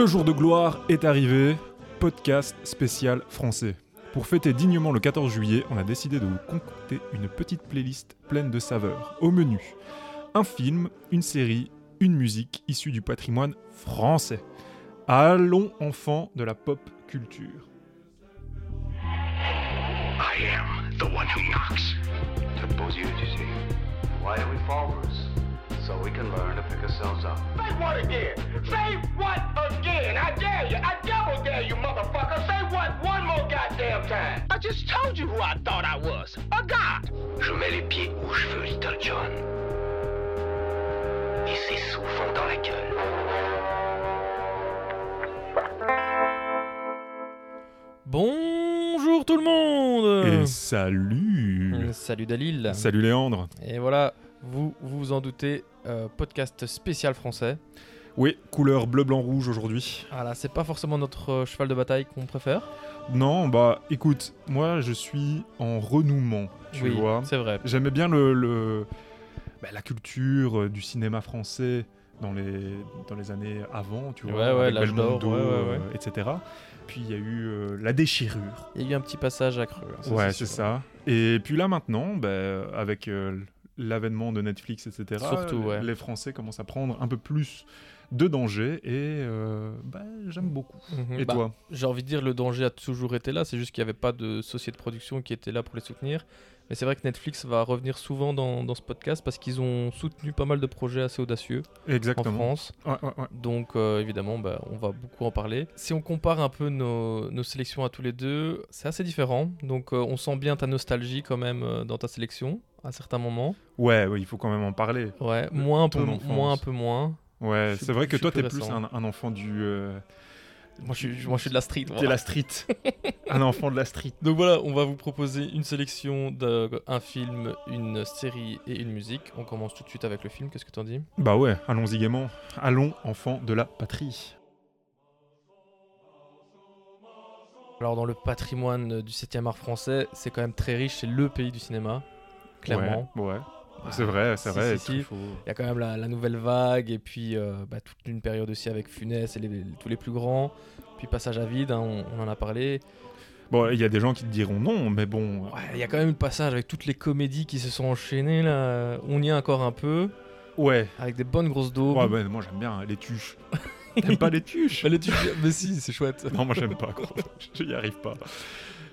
Le jour de gloire est arrivé, podcast spécial français. Pour fêter dignement le 14 juillet, on a décidé de vous concocter une petite playlist pleine de saveurs. Au menu, un film, une série, une musique issue du patrimoine français. Allons enfants de la pop culture. So we can learn to pick ourselves up. Say what again? Say what again? I dare you. I double dare you, motherfucker. Say what one more goddamn time. I just told you who I thought I was. A god. Je mets les pieds où je veux, Little John. Et c'est souvent dans la gueule. Bonjour tout le monde Et salut Salut Dalil Salut Léandre Et voilà, vous vous vous en doutez, euh, podcast spécial français. Oui, couleur bleu, blanc, rouge aujourd'hui. Voilà, c'est pas forcément notre euh, cheval de bataille qu'on préfère. Non, bah écoute, moi je suis en renouement, tu oui, vois. c'est vrai. J'aimais bien le, le- bah, la culture euh, du cinéma français dans les, dans les années avant, tu vois, Ouais, ouais, l'âge d'or, ouais, ouais, ouais. etc. Puis il y a eu euh, la déchirure. Il y a eu un petit passage à creux. hein, ça, ouais, c'est ça. Et puis là maintenant, bah, avec euh, l'avènement de Netflix, etc., Surtout, ouais. les Français commencent à prendre un peu plus de danger et euh, bah, j'aime beaucoup. Mhm, Et bah, toi? J'ai envie de dire, le danger a toujours été là, c'est juste qu'il n'y avait pas de société de production qui était là pour les soutenir. Mais c'est vrai que Netflix va revenir souvent dans, dans ce podcast parce qu'ils ont soutenu pas mal de projets assez audacieux en. France. Ouais, ouais, ouais. Donc euh, évidemment, bah, on va beaucoup en parler. Si on compare un peu nos, nos sélections à tous les deux, c'est assez différent. Donc euh, on sent bien ta nostalgie quand même euh, dans ta sélection à certains moments. Ouais, ouais, il faut quand même en parler. Ouais, moins un peu, moins un peu moins. Ouais, c'est vrai que toi, t'es plus un enfant du. Moi je suis, moi, je suis de la street. T'es la street. un enfant de la street. Donc voilà, on va vous proposer une sélection d'un film, une série et une musique. On commence tout de suite avec le film. Qu'est-ce que t'en dis? Bah ouais, allons-y gaiement. Allons, enfants de la patrie. Alors dans le patrimoine du 7e art français, c'est quand même très riche. C'est le pays du cinéma, clairement. Ouais, ouais. C'est vrai, c'est Si, vrai. si, si. Truffaut. Il y a quand même la, la nouvelle vague et puis euh, bah, toute une période aussi avec Funès et les- tous les plus grands. Puis passage à vide, hein, on, on en a parlé. Bon, il y a des gens qui te diront non, mais bon. Ouais, il y a quand même le passage avec toutes les comédies qui se sont enchaînées là. On y est encore un peu Ouais. avec des bonnes grosses daubes. Ouais, bah, moi j'aime bien les tuches. T'aimes pas les tuches Bah, les tu- mais si, c'est chouette. Non, moi j'aime pas. gros. J'y arrive pas.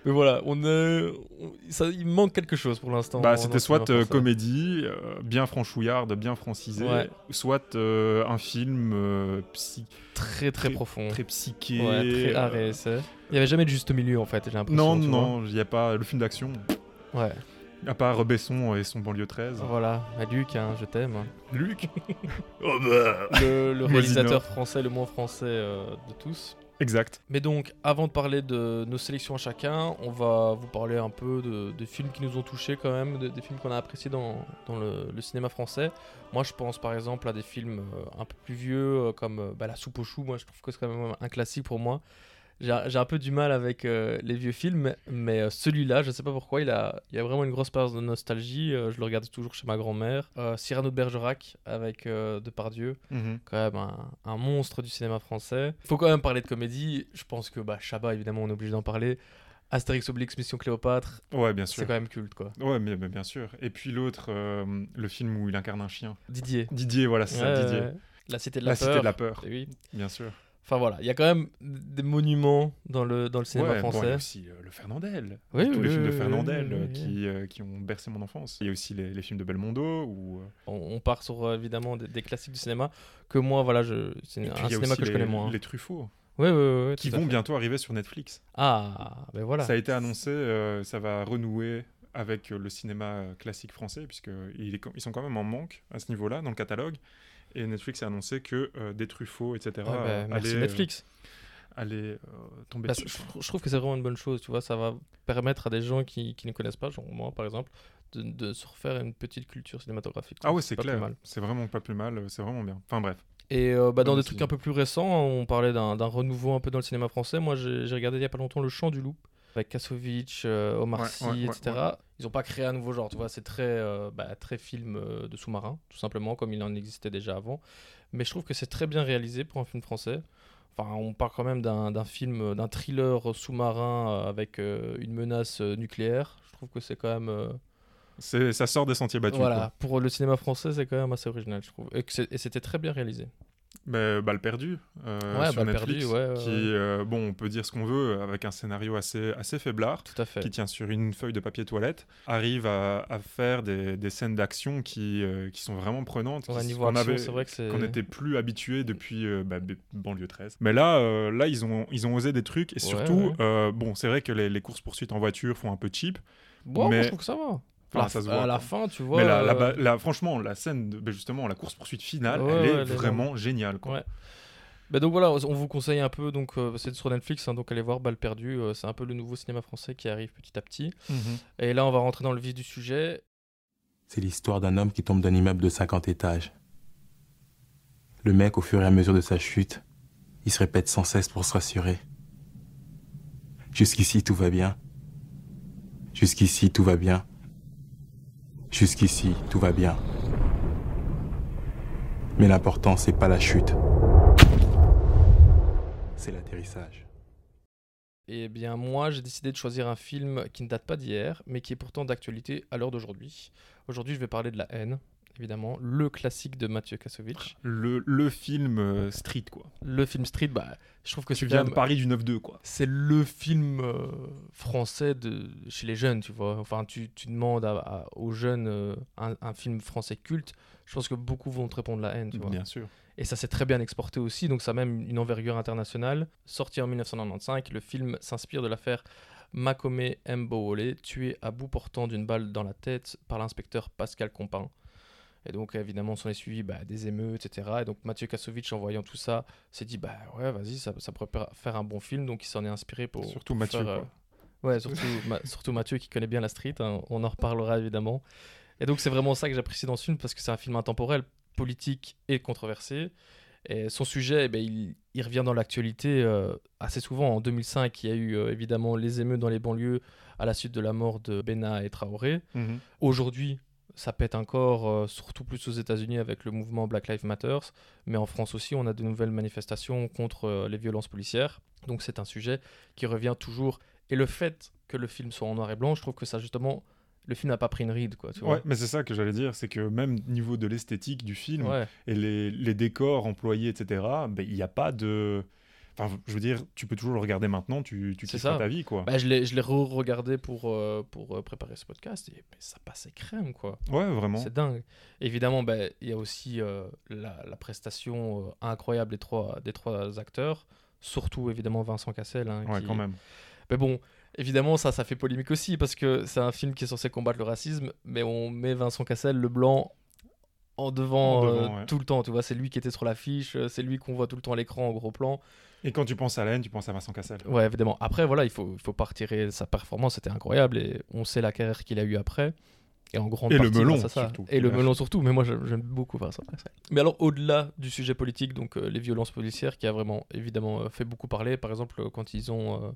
Mais voilà, on est, on- ça, il manque quelque chose pour l'instant. Bah, c'était soit euh, comédie, euh, bien franchouillarde, bien francisée, Ouais. soit euh, un film euh, psy- très très très- profond. très psyché. ouais, très euh, arrêt, Il y avait jamais de juste milieu en fait, j'ai l'impression. Non, non, il n'y a pas le film d'action. Ouais, À part Besson et son banlieue 13. voilà. Bah, Luc, hein, je t'aime. Luc Oh bah Le, réalisateur français le moins français euh, de tous. Exact. Mais donc, avant de parler de nos sélections à chacun, on va vous parler un peu de, films qui nous ont touchés quand même, de- des films qu'on a appréciés dans, le cinéma français. Moi, je pense par exemple à des films euh, un peu plus vieux, euh, comme euh, bah, La soupe aux choux. Moi, je trouve que c'est quand même un classique pour moi. J'ai un peu du mal avec euh, les vieux films, mais euh, celui-là, je sais pas pourquoi, il a, il y a vraiment une grosse part de nostalgie. Euh, je le regarde toujours chez ma grand-mère. Cyrano de Bergerac avec Depardieu Mhm. quand même un, un monstre du cinéma français. Faut quand même parler de comédie. Je pense que bah, Chabat, évidemment, on est obligé d'en parler. Astérix Obélix Mission Cléopâtre, Ouais, bien sûr. c'est quand même culte, quoi. Ouais, mais, mais bien sûr. Et puis l'autre, le film où il incarne un chien. Didier. Didier, voilà, c'est ça, Ouais, Didier. ouais. La Cité de la, La Peur. Cité de la Peur, Eh oui. bien sûr. Enfin voilà, il y a quand même des monuments dans le, dans le cinéma Ouais, bon, il y français. a aussi euh, le Fernandel. Oui, Tous oui, les films de Fernandel euh, qui, euh, qui ont bercé mon enfance. Il y a aussi les, les films de Belmondo. Euh, on, on part sur évidemment des, des classiques du cinéma que moi, voilà, je, c'est un cinéma aussi que je connais moins. Les Truffaut, Ouais, ouais, qui vont bientôt arriver sur Netflix. Ah, ben voilà. Ça a été annoncé, euh, ça va renouer avec le cinéma classique français, puisqu'ils sont quand même en manque à ce niveau-là dans le catalogue. Et Netflix a annoncé que euh, des Truffaut, etc., Ouais, bah, merci allaient, euh, Netflix. allaient, euh, tomber Bah, dessus. je, je trouve que c'est vraiment une bonne chose, tu vois, ça va permettre à des gens qui, qui ne connaissent pas, genre moi par exemple, de, de se refaire une petite culture cinématographique. Ah ouais, c'est clair. C'est vraiment pas plus mal, c'est vraiment bien. Enfin bref. Et euh, bah, dans Bonne des trucs un peu plus récents, on parlait d'un renouveau un peu dans le cinéma français. Moi j'ai regardé il y a pas longtemps Le Chant du Loup avec Kassovitch, euh, Omar Ouais, Sy, ouais, ouais, etc. Ils ont pas créé un nouveau genre, tu vois, c'est très, euh, bah, très film euh, de sous-marin, tout simplement, comme il en existait déjà avant. Mais je trouve que c'est très bien réalisé pour un film français. Enfin, on parle quand même d'un film, d'un thriller sous-marin avec euh, une menace nucléaire. Je trouve que c'est quand même. euh, C'est- Ça sort des sentiers battus. voilà, quoi. pour le cinéma français, c'est quand même assez original, je trouve. Et c'était très bien réalisé. Mais Balle perdue euh, Ouais, sur Balle Netflix, ouais, ouais, qui, euh, bon, on peut dire ce qu'on veut, avec un scénario assez, assez faiblard, Tout à fait. qui tient sur une feuille de papier toilette, arrive à, à faire des, des scènes d'action qui, euh, qui sont vraiment prenantes, qui- niveau qu'on action, avait- c'est vrai que c'est. qu'on n'était plus habitué depuis bah, banlieue 13. Mais là, là ils, ont, ils ont osé des trucs, et surtout, bon, c'est vrai que les, les courses-poursuites en voiture font un peu cheap, Bon, moi, mais- je trouve que ça va. Enfin, La- ça se à voit, la quoi. fin, tu vois. mais la, la euh, la- franchement, la scène, de, bah, justement, la course-poursuite finale, Ouais, elle ouais, est elle est vraiment géniale. Quoi. Ouais. Bah donc voilà, on vous conseille un peu, donc euh, c'est sur Netflix, hein, donc allez voir Balle perdue, euh, c'est un peu le nouveau cinéma français qui arrive petit à petit. Mhm. Et là, on va rentrer dans le vif du sujet. C'est l'histoire d'un homme qui tombe d'un immeuble de 50 étages. Le mec, au fur et à mesure de sa chute, il se répète sans cesse pour se rassurer. Jusqu'ici, tout va bien. Jusqu'ici, tout va bien. Jusqu'ici, tout va bien. Mais l'important, c'est pas la chute. C'est l'atterrissage. Eh bien, moi, j'ai décidé de choisir un film qui ne date pas d'hier, mais qui est pourtant d'actualité à l'heure d'aujourd'hui. Aujourd'hui, je vais parler de La haine, évidemment, le classique de Mathieu Kassovitch. Le, le film euh, street, quoi. Le film Street, bah, je trouve que Tu c'est viens quand de Paris du 9-2, quoi. c'est le film euh, français de chez les jeunes, tu vois. Enfin, tu, tu demandes à- à- aux jeunes euh, un, un film français culte, je pense que beaucoup vont te répondre La haine, tu vois. Bien sûr. Et ça s'est très bien exporté aussi, donc ça a même une envergure internationale. Sorti en 1995, le film s'inspire de l'affaire Makome Mbowole, tué à bout portant d'une balle dans la tête par l'inspecteur Pascal Compin. Et donc évidemment, s'en est suivi bah, des émeutes, etc. Et donc Mathieu Kassovitch, en voyant tout ça, s'est dit bah ouais, vas-y, ça, ça pourrait faire un bon film. Donc il s'en est inspiré pour Surtout pour Mathieu, faire, euh. Ouais, surtout, Ma- surtout Mathieu qui connaît bien la street. hein. On en reparlera évidemment. Et donc c'est vraiment ça que j'apprécie dans ce film parce que c'est un film intemporel, politique et controversé. Et son sujet, eh ben, il, il revient dans l'actualité euh, assez souvent. En 2005, il y a eu euh, évidemment les émeutes dans les banlieues à la suite de la mort de Bena et Traoré. Mhm. Aujourd'hui, ça pète encore, euh, surtout plus aux États-Unis avec le mouvement Black Lives Matter, mais en France aussi, on a de nouvelles manifestations contre euh, les violences policières. Donc c'est un sujet qui revient toujours. Et le fait que le film soit en noir et blanc, je trouve que ça justement, le film n'a pas pris une ride, quoi. Tu Ouais, mais c'est ça que j'allais dire, c'est que même niveau de l'esthétique du film Ouais. et les, les décors employés, etc., ben, il n'y a pas de... Enfin, je veux dire, tu peux toujours le regarder maintenant, tu, tu ça. ta vie, quoi. Bah, je l'ai re-regardé pour, euh, pour euh, préparer ce podcast et ça passait crème, quoi. Ouais, vraiment. C'est dingue. Évidemment, bah, il y a aussi euh, la, la prestation euh, incroyable des trois, des trois acteurs, surtout évidemment Vincent Cassel. hein, Ouais, qui- quand même. Mais bon, évidemment, ça, ça fait polémique aussi parce que c'est un film qui est censé combattre le racisme, mais on met Vincent Cassel, le blanc, en devant, En devant, ouais. tout le temps. Tu vois, c'est lui qui était sur l'affiche, c'est lui qu'on voit tout le temps à l'écran en gros plan. Et quand tu penses à la haine, tu penses à Vincent Cassel. Ouais, évidemment. Après, voilà, il faut, il faut pas retirer sa performance, c'était incroyable et on sait la carrière qu'il a eue après. Et en grande Et le melon, ça. surtout. Et le melon surtout, mais moi j'aime beaucoup Vincent Cassel. Mais alors, au-delà du sujet politique, donc euh, les violences policières qui a vraiment évidemment euh, fait beaucoup parler, par exemple, euh, quand ils ont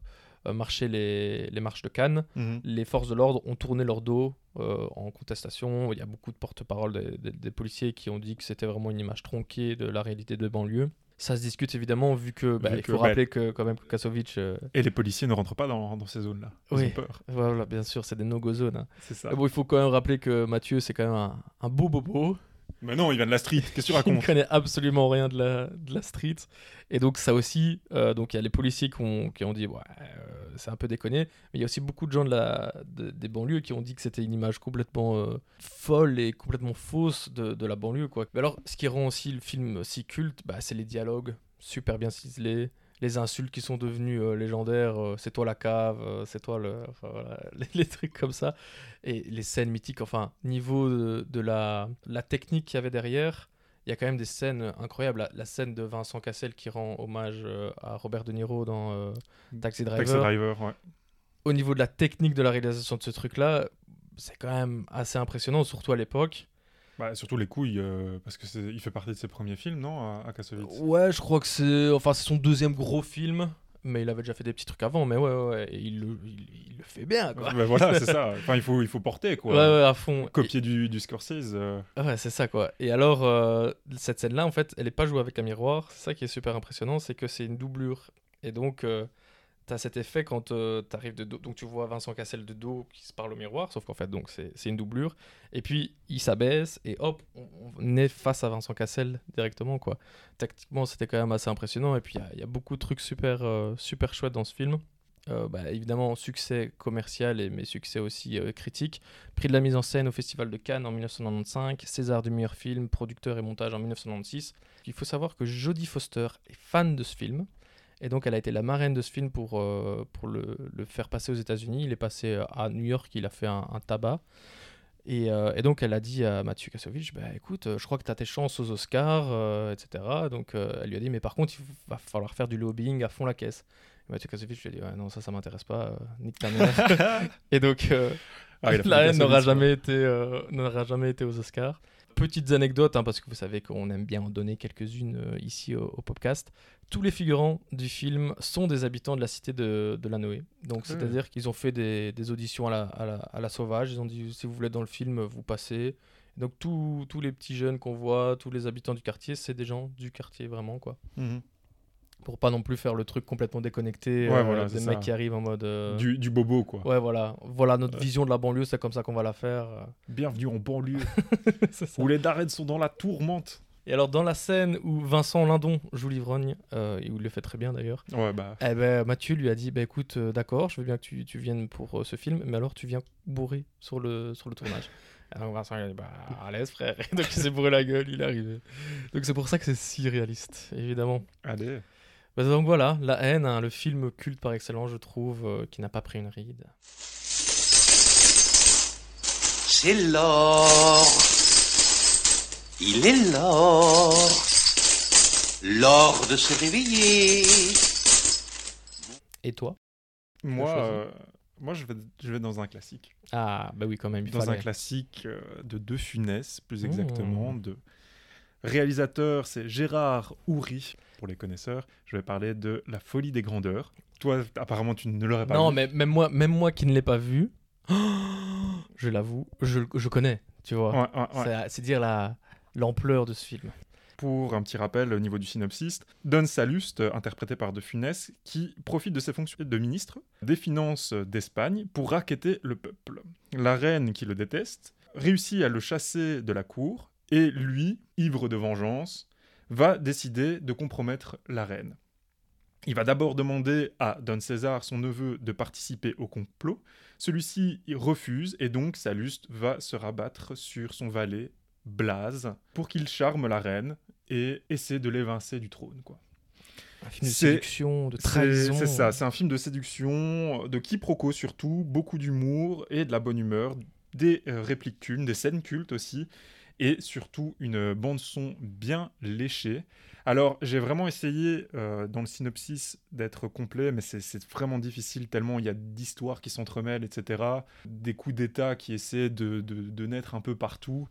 euh, marché les, les marches de Cannes, Mhm. les forces de l'ordre ont tourné leur dos euh, en contestation. Il y a beaucoup de porte-parole des, des- des policiers qui ont dit que c'était vraiment une image tronquée de la réalité de banlieue. Ça se discute évidemment vu que bah, Vu il que, faut bah, rappeler que quand même Kassovitch, euh, Et les policiers ne rentrent pas dans, dans ces zones-là. Ils Oui. ont peur. voilà, bien sûr, c'est des no-go zones. hein. C'est ça. Bon, il faut quand même rappeler que Mathieu, c'est quand même un, un beau bobo. Mais non, il vient de la street. Qu'est-ce que tu Il ne racontes connaît absolument rien de la, de la street. Et donc, ça aussi, euh, donc il y a les policiers qui ont, qui ont dit, ouais, euh, c'est un peu déconné. Mais il y a aussi beaucoup de gens de la, de- des banlieues qui ont dit que c'était une image complètement euh, folle et complètement fausse de, de la banlieue. Quoi. Mais alors, ce qui rend aussi le film si culte, bah, c'est les dialogues super bien ciselés. Les insultes qui sont devenues euh, légendaires, euh, c'est toi la cave, euh, c'est toi le. Enfin, voilà, les, les trucs comme ça. Et les scènes mythiques, enfin, niveau de, de la, la technique qu'il y avait derrière, il y a quand même des scènes incroyables. La, la scène de Vincent Cassel qui rend hommage à Robert De Niro dans Taxi Driver. Taxi Driver, ouais. Au niveau de la technique de la réalisation de ce truc-là, c'est quand même assez impressionnant, surtout à l'époque. Bah, surtout les couilles, euh, parce que il fait partie de ses premiers films, non, à, à Kassovitz? Ouais, je crois que c'est enfin c'est son deuxième gros film. mais il avait déjà fait des petits trucs avant. Mais ouais, ouais, et il, le, il, il le fait bien, quoi. Bah voilà, c'est ça. Enfin, il faut, il faut porter, quoi. Ouais, ouais, à fond. Copier du, du Scorsese. euh, ouais, c'est ça, quoi. Et alors, euh, cette scène-là, en fait, elle est pas jouée avec un miroir. C'est ça qui est super impressionnant, c'est que c'est une doublure. Et donc, cet effet quand tu t'arrives de dos. Donc, tu vois Vincent Cassel de dos qui se parle au miroir, sauf qu'en fait, donc, c'est une doublure. Et puis, il s'abaisse et hop, on, est face à Vincent Cassel directement, quoi. Tactiquement, c'était quand même assez impressionnant. Et puis, il y a- beaucoup de trucs super, euh, super chouettes dans ce film. Euh, bah, évidemment, succès commercial, et, mais succès aussi euh, critique. Prix de la mise en scène au Festival de Cannes en 1995, César du meilleur film, producteur et montage en 1996. Il faut savoir que Jodie Foster est fan de ce film. Et donc, elle a été la marraine de ce film pour, euh, pour le, le faire passer aux États-Unis. Il est passé euh, à New York, il a fait un, un tabac. Et, euh, et donc, elle a dit à Mathieu Kassovitch bah, écoute, je crois que tu as tes chances aux Oscars, euh, etc. Donc, elle lui a dit mais par contre, il va falloir faire du lobbying à fond la caisse. Et Mathieu Kassovitch lui a dit ouais, non, ça, ça m'intéresse pas, nique ta mère. et donc, Ah, la haine n'aura jamais, été, n'aura jamais été aux Oscars. Petites anecdotes, hein, parce que vous savez qu'on aime bien en donner quelques-unes euh, ici au, au podcast. Tous les figurants du film sont des habitants de la cité de, de la Noé. Donc, Ah. c'est-à-dire qu'ils ont fait des, des auditions à la, à, la, à la sauvage. Ils ont dit si vous voulez être dans le film, vous passez. Donc, tous- tous les petits jeunes qu'on voit, tous les habitants du quartier, c'est des gens du quartier, vraiment, quoi. Mhm. Pour pas non plus faire le truc complètement déconnecté, Ouais, euh, voilà, des mecs ça. qui arrivent en mode. euh, Du, du bobo, quoi. Ouais, voilà. Voilà notre Ouais. vision de la banlieue, c'est comme ça qu'on va la faire. Bienvenue en banlieue, où les darènes sont dans la tourmente. Et alors, dans la scène où Vincent Lindon joue l'ivrogne, euh, et où il le fait très bien d'ailleurs, Ouais, bah. eh ben, Mathieu lui a dit bah, écoute, euh, d'accord, je veux bien que tu, tu viennes pour euh, ce film, mais alors tu viens bourré sur le, sur le tournage. Et donc Vincent il a dit bah, à l'aise, frère. Et donc, il s'est bourré la gueule, il est arrivé. Donc, c'est pour ça que c'est si réaliste, évidemment. Allez. Bah, donc, voilà, La haine, hein, le film culte par excellence, je trouve, euh, qui n'a pas pris une ride. C'est l'or. Il est l'or. L'or de se réveiller. Et toi? Moi, euh, moi je, vais, je vais dans un classique. Ah, bah oui, quand même, il dans un classique euh, de De Funès, plus Mmh. exactement. De réalisateur, c'est Gérard Houry, pour les connaisseurs. Je vais parler de La folie des grandeurs. Toi, apparemment, tu ne l'aurais pas Non, vu. mais même moi, même moi qui ne l'ai pas vu, je l'avoue, je, je connais, tu vois. Ouais, ouais, ouais. C'est- C'est dire la l'ampleur de ce film. Pour un petit rappel au niveau du synopsis, Don Salluste, euh, interprété par De Funès, qui profite de ses fonctions de ministre des Finances d'Espagne pour raqueter le peuple. La reine, qui le déteste, réussit à le chasser de la cour, et lui, ivre de vengeance, va décider de compromettre la reine. Il va d'abord demander à Don César, son neveu, de participer au complot. Celui-ci refuse, et donc Salluste va se rabattre sur son valet, Blaze, pour qu'il charme la reine et essaie de l'évincer du trône. Quoi. Un film de C'est- séduction, de trahison. c'est ça, c'est un film de séduction, de quiproquo surtout, beaucoup d'humour et de la bonne humeur, des euh, répliques cultes, des scènes cultes aussi, et surtout une bande-son bien léchée. Alors, j'ai vraiment essayé euh, dans le synopsis d'être complet, mais c'est- vraiment difficile tellement il y a d'histoires qui s'entremêlent, etc. Des coups d'État qui essaient de, de- de naître un peu partout.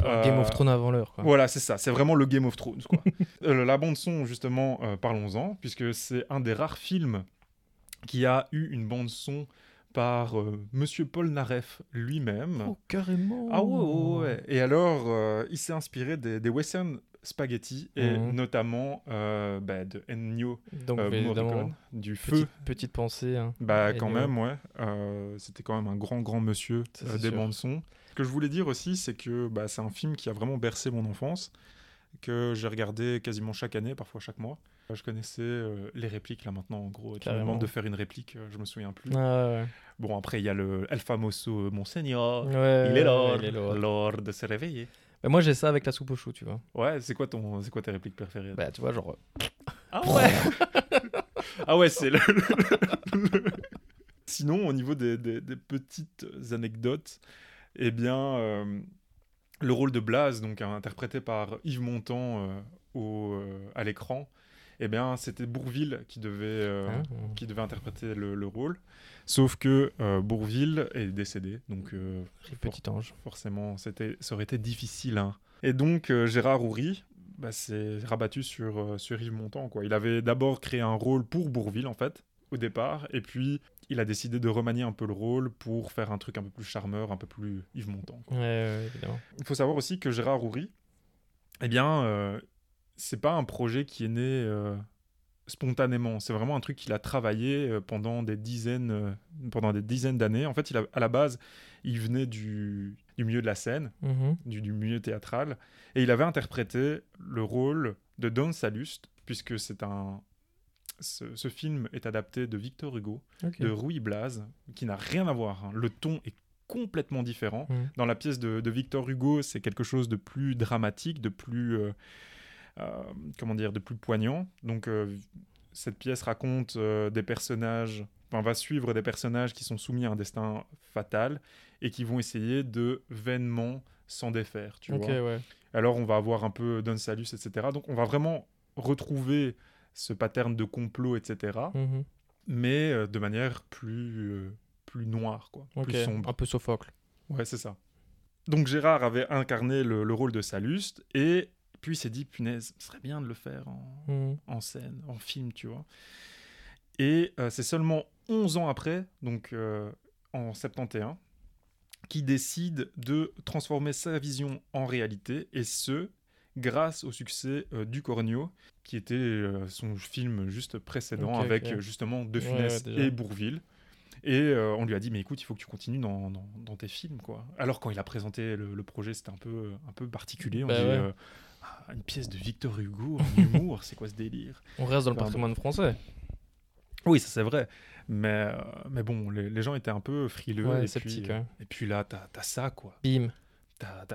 Game of Euh, Thrones avant l'heure. Voilà, c'est ça, c'est vraiment le Game of Thrones. Quoi. Euh, la bande-son, justement, parlons-en, puisque c'est un des rares films qui a eu une bande-son par euh, Monsieur Paul Naref lui-même. Oh, carrément. Ah ouais, ouais, ouais. Et alors, euh, il s'est inspiré des, des western spaghetti, et Mhm. notamment euh, bah, de Ennio Donc, euh, Morricone, du feu. petite, petite pensée. hein. Bah quand Ennio. même, ouais. Euh, C'était quand même un grand, grand monsieur Ça, des bandes son. Ce que je voulais dire aussi, c'est que bah, c'est un film qui a vraiment bercé mon enfance, que j'ai regardé quasiment chaque année, parfois chaque mois. Je connaissais les répliques là maintenant, en gros. Tu me demandes de faire une réplique, je me souviens plus. Ah, ouais. Bon, après, il y a le El famoso Monseigneur. Ouais, il est l'or, il est l'or. l'or de se réveiller. Bah, moi, j'ai ça avec la soupe au chou, tu vois. Ouais, c'est quoi, ton, c'est quoi tes répliques préférées? Bah, tu vois, genre. Ah ouais Ah ouais, c'est le... Sinon, au niveau des, des- des petites anecdotes, eh bien, euh, le rôle de Blaze, donc interprété par Yves Montand euh, au, euh, à l'écran, eh bien, c'était Bourville qui devait, euh, hein, qui devait interpréter le, le rôle. Sauf que euh, Bourville est décédé, donc euh, Petit ange. forcément, c'était, ça aurait été difficile. hein. Et donc, Gérard Houry, bah, s'est rabattu sur, sur Yves Montand. Quoi. Il avait d'abord créé un rôle pour Bourville, en fait, au départ, et puis il a décidé de remanier un peu le rôle pour faire un truc un peu plus charmeur, un peu plus Yves Montand. quoi. Ouais, ouais, évidemment. Il faut savoir aussi que Gérard Houry, eh bien, c'est pas un projet qui est né euh, spontanément. C'est vraiment un truc qu'il a travaillé euh, pendant des dizaines, euh, pendant des dizaines d'années. En fait, il a- à la base, il venait du, du milieu de la scène, Mhm. du, du milieu théâtral, et il avait interprété le rôle de Don Salluste, puisque c'est un ce, ce film est adapté de Victor Hugo, de Ruy Blas, qui n'a rien à voir. hein. Le ton est complètement différent. Mhm. Dans la pièce de, de Victor Hugo, c'est quelque chose de plus dramatique, de plus euh, comment dire, de plus poignant. Donc euh, cette pièce raconte euh, des personnages, enfin va suivre des personnages qui sont soumis à un destin fatal et qui vont essayer de vainement s'en défaire. Tu vois. ouais. Alors on va avoir un peu Don Salus, etc. Donc on va vraiment retrouver ce pattern de complot, etc. Mhm. Mais euh, de manière plus, euh, plus noire, quoi. Plus sombre. un peu Sophocle. Ouais, c'est ça. Donc Gérard avait incarné le, le rôle de Saluste et puis il s'est dit, punaise, ce serait bien de le faire en, Mhm. en scène, en film, tu vois. Et euh, c'est seulement 11 ans après, donc euh, en 71, qu'il décide de transformer sa vision en réalité, et ce, grâce au succès euh, du Cornio, qui était euh, son film juste précédent avec justement De Funès ouais, et Bourville. Et euh, on lui a dit, mais écoute, il faut que tu continues dans, dans- dans tes films, quoi. Alors quand il a présenté le, le projet, c'était un peu, un peu particulier. On Bah dit, ouais. Ah, une pièce de Victor Hugo, en humour, c'est quoi ce délire? On reste dans le patrimoine français. Oui, ça c'est vrai. Mais, euh, mais bon, les, les gens étaient un peu frileux. Ouais, et, sceptiques, puis, euh, et puis là, t'as as ça, quoi. Bim.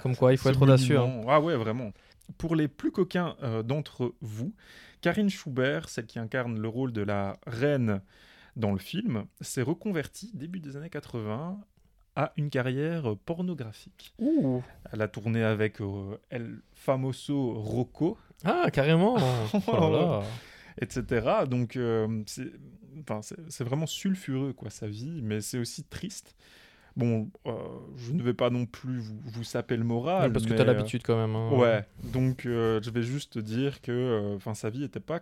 Comme quoi, il faut être audacieux, hein. Ah ouais, vraiment. Pour les plus coquins euh, d'entre vous, Karine Schubert, celle qui incarne le rôle de la reine dans le film, s'est reconvertie début des années 80 à une carrière euh, pornographique. Ouh. Elle a tourné avec euh, El Famoso Rocco, Ah, carrément. Oh là là. etc. Donc, euh, c'est enfin, c'est- c'est vraiment sulfureux, quoi, sa vie, mais c'est aussi triste. Bon, euh, je ne vais pas non plus vous, vous saper le moral. Ouais, parce que t'as euh, l'habitude quand même. hein. Ouais, donc euh, je vais juste dire que euh, enfin sa vie n'était pas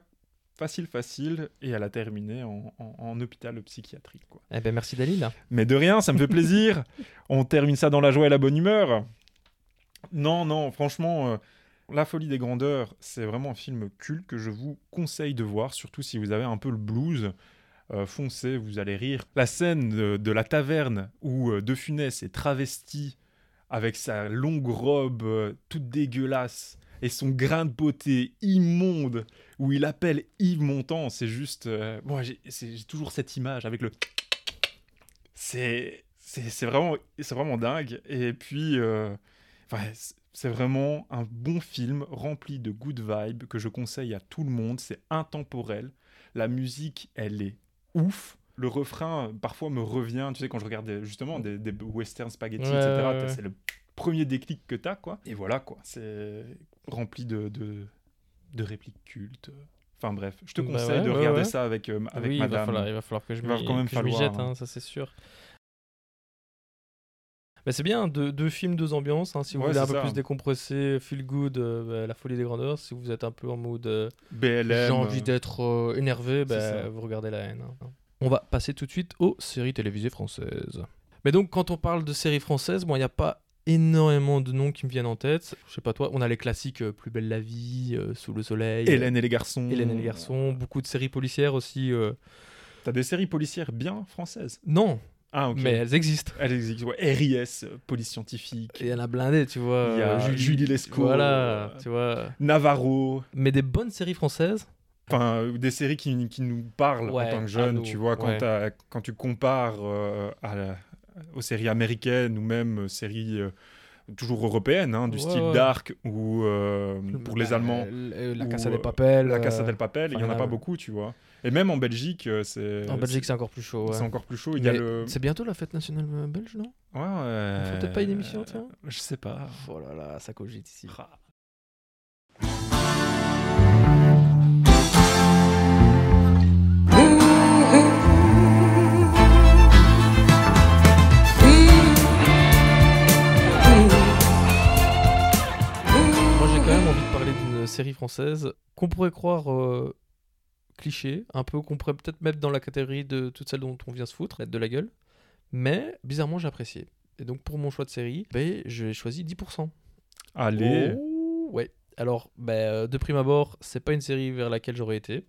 facile, facile, et elle a terminé en, en- en hôpital psychiatrique. Quoi. Eh ben merci Dalil. Mais de rien, ça me fait plaisir. On termine ça dans la joie et la bonne humeur. Non, non, franchement, euh, La folie des grandeurs, c'est vraiment un film culte que je vous conseille de voir, surtout si vous avez un peu le blues. Euh, foncez, vous allez rire. La scène de, de la taverne où euh, De Funès est travesti avec sa longue robe euh, toute dégueulasse et son grain de beauté immonde où il appelle Yves Montand, c'est juste... euh, moi, j'ai toujours cette image avec le... C'est vraiment, vraiment dingue. Et puis, euh, enfin, c'est- vraiment un bon film rempli de good vibes que je conseille à tout le monde. C'est intemporel. La musique, elle est ouf. Le refrain, parfois, me revient, tu sais, quand je regarde justement des, des western spaghetti, Ouais, etc. ouais, t'as- ouais. C'est le premier déclic que t'as, quoi. Et voilà, quoi. C'est rempli de, de, de répliques cultes. Enfin bref, je te Bah conseille ouais, de regarder ouais. ça avec, euh, avec oui, il va, madame. falloir, il va falloir que je Il va m'y que je jette, hein. hein, ça c'est sûr. Bah, c'est bien, deux, deux films, deux ambiances. hein. Si vous voulez un peu ça. plus décompresser, feel good, euh, bah, la folie des grandeurs. Si vous êtes un peu en mode euh, BLM. j'ai envie d'être euh, énervé, bah, vous regardez la haine. hein. On va passer tout de suite aux séries télévisées françaises. Mais donc, quand on parle de séries françaises, bon, il n'y a pas énormément de noms qui me viennent en tête. Je sais pas toi, on a les classiques euh, Plus belle la vie, euh, Sous le soleil, Hélène et les garçons. Hélène et les garçons, beaucoup de séries policières aussi. euh, T'as des séries policières bien françaises? Non, Ah, ok. mais elles existent. Elles existent. Ouais. RIS, euh, police scientifique. Il y en a blindé, tu vois. Il y a euh, Julie Lescaut, Voilà, euh, tu vois. Navarro. Mais des bonnes séries françaises. Enfin, euh, des séries qui, qui nous parlent Ouais, en tant que à jeunes, nous, tu vois, quand, ouais. t'as- quand tu compares euh, à la- aux séries américaines ou même euh, séries euh, toujours européennes, hein, du Ouais, style ouais. Dark ou euh, pour les Allemands, euh, La Casa euh, des Papel. La euh, Casa del Papel, il n'y en a pas beaucoup, tu vois. Et même en Belgique, euh, c'est En Belgique, c'est encore plus chaud. c'est encore plus chaud. Il y a le... C'est bientôt la fête nationale euh, belge, non? Ouais, ouais. On ferait peut-être pas une émission, tiens Je sais pas. Oh là là, ça cogite ici. Ah. D'une série française qu'on pourrait croire euh, cliché, un peu qu'on pourrait peut-être mettre dans la catégorie de toutes celles dont on vient se foutre, être de la gueule. Mais bizarrement, j'ai apprécié. Et donc pour mon choix de série, ben, j'ai choisi 10%. Allez. Oh, ouais. Alors, euh, de prime abord, c'est pas une série vers laquelle j'aurais été.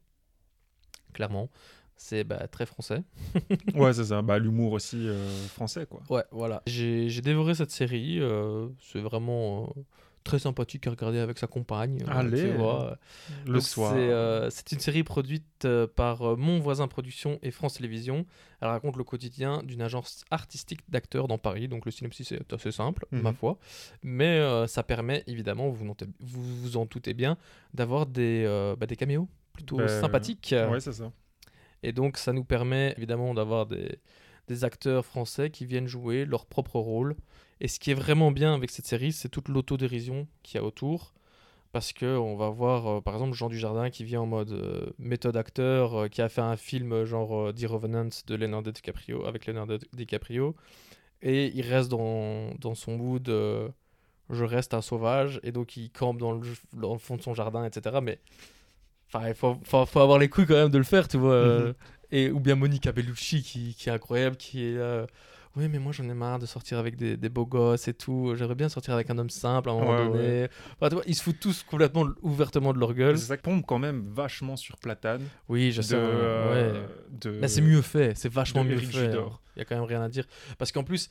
Clairement. C'est bah, très français. Ouais, c'est ça. Bah, l'humour aussi euh, français, quoi. Ouais, voilà. J'ai j'ai dévoré cette série. euh, c'est vraiment euh, très sympathique à regarder avec sa compagne. euh, Allez. tu vois. Le Donc, soir. C'est euh, c'est une série produite euh, par euh, Mon Voisin Production et France Télévisions. Elle raconte le quotidien d'une agence artistique d'acteurs dans Paris. Donc le synopsis est assez simple, Mhm. ma foi. Mais euh, ça permet évidemment, vous vous, vous vous en doutez bien, d'avoir des, euh, bah, des caméos plutôt Ben, sympathiques. Ouais, c'est ça. Et donc, ça nous permet évidemment d'avoir des, des acteurs français qui viennent jouer leur propre rôle. Et ce qui est vraiment bien avec cette série, c'est toute l'autodérision qu'il y a autour. Parce que on va voir, euh, par exemple, Jean Dujardin qui vient en mode euh, méthode acteur, euh, qui a fait un film genre The Revenant de Leonardo DiCaprio, avec Leonardo DiCaprio. Et il reste dans, dans son mood je reste un sauvage. Et donc, il campe dans le, dans le fond de son jardin, etc. Mais enfin, il faut, faut, faut avoir les couilles quand même de le faire, tu vois. Mhm. et, ou bien Monica Bellucci qui, qui est incroyable, qui est là. Oui, mais moi j'en ai marre de sortir avec des, des beaux gosses et tout. J'aimerais bien sortir avec un homme simple à un moment Ouais, donné. Enfin, tu vois, ils se foutent tous complètement ouvertement de leur gueule. Ça tombe quand même vachement sur Platane. Oui, je de, sais. euh, ouais. de- Mais c'est mieux fait, c'est vachement mieux fait. Il y a quand même rien à dire. Parce qu'en plus,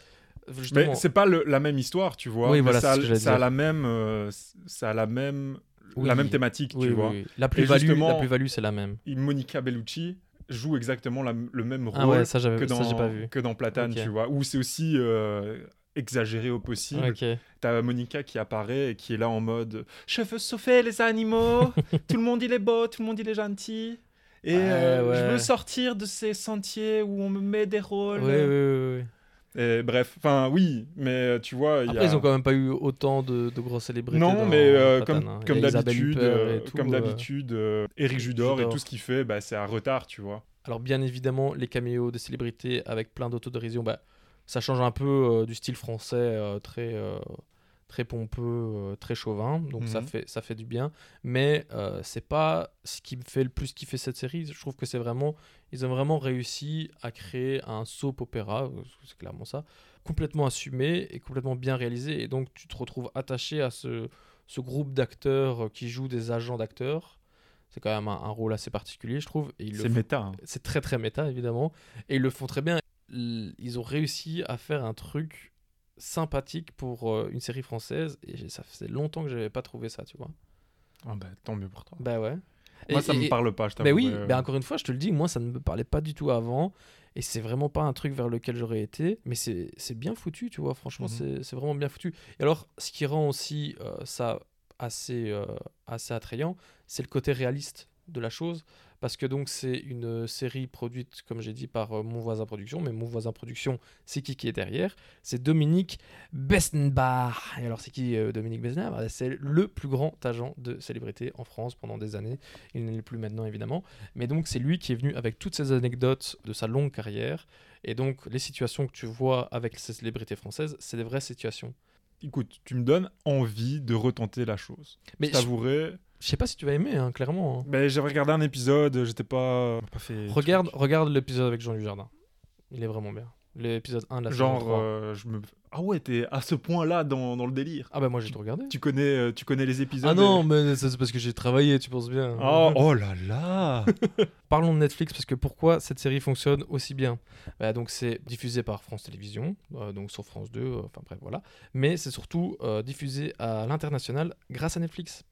justement. Mais c'est pas le- la même histoire, tu vois. Oui, mais voilà, ça, c'est ce que j'allais ça a la même, euh, ça a la même, Oui. la même thématique, oui, tu vois. La plus-value, la plus-value, c'est la même. Monica Bellucci joue exactement la- le même rôle Ah ouais, ça, j'avais- que dans j'ai pas vu. que dans Platane, tu vois. Où c'est aussi euh, exagéré au possible. T'as Monica qui apparaît et qui est là en mode je veux sauver les animaux, tout le monde il est beau, tout le monde il est gentil. Et Ouais, euh, je veux sortir de ces sentiers où on me met des rôles. Oui, oui, oui, oui. Et bref, enfin oui, mais euh, tu vois, y Après, a... ils ont quand même pas eu autant de, de grosses célébrités. Non, dans mais euh, comme, hein. D'habitude, euh, et comme d'habitude, euh, Eric Judor, et Judor. tout ce qu'il fait, bah, c'est à retard, tu vois. Alors bien évidemment, les caméos des célébrités avec plein d'autodérision, bah, ça change un peu du style français très, très pompeux, euh, très chauvin, donc ça, Mhm. fait, ça fait du bien. Mais euh, c'est pas ce qui me fait le plus kiffer cette série. Je trouve que c'est vraiment, ils ont vraiment réussi à créer un soap opéra, euh, c'est clairement ça, complètement assumé et complètement bien réalisé. Et donc tu te retrouves attaché à ce, ce groupe d'acteurs euh, qui jouent des agents d'acteurs. C'est quand même un, un rôle assez particulier, je trouve. C'est méta. hein. c'est très très méta évidemment et ils le font très bien ils ont réussi à faire un truc sympathique pour euh, une série française et ça faisait longtemps que j'avais pas trouvé ça tu vois Ah bah, tant mieux pour toi. bah ouais Moi, Et- ça me parle pas, je bah t'avoue. oui euh, bah encore une fois je te le dis moi ça ne me parlait pas du tout avant et c'est vraiment pas un truc vers lequel j'aurais été mais c'est c'est bien foutu tu vois franchement Mhm. c'est c'est vraiment bien foutu et alors ce qui rend aussi euh, ça assez euh, assez attrayant c'est le côté réaliste de la chose parce que donc c'est une série produite comme j'ai dit par euh, mon voisin production mais mon voisin production c'est qui qui est derrière? C'est Dominique Besnbar et alors c'est qui euh, Dominique Besnbar c'est le plus grand agent de célébrité en France pendant des années. Il n'est plus maintenant évidemment. Mais donc c'est lui qui est venu avec toutes ces anecdotes de sa longue carrière. Et donc les situations que tu vois avec ces célébrités françaises c'est des vraies situations. Écoute, tu me donnes envie de retenter la chose. mais je je, t'avouerai. Je sais pas si tu vas aimer hein, clairement hein. Ben, j'ai regardé un épisode, j'étais pas. pas fait regarde regarde l'épisode avec Jean Dujardin il est vraiment bien l'épisode 1 de la saison Genre, 3. euh, je me. Ah ouais, t'es à ce point-là dans, dans le délire. ah bah moi j'ai tout regardé Tu connais, euh, tu connais les épisodes ah non et- mais c'est parce que j'ai travaillé tu penses bien Oh, oh là là Parlons de Netflix parce que pourquoi cette série fonctionne aussi bien? Bah, Donc c'est diffusé par France Télévisions, euh, donc sur France 2, euh, enfin bref voilà. Mais c'est surtout euh, diffusé à l'international grâce à Netflix.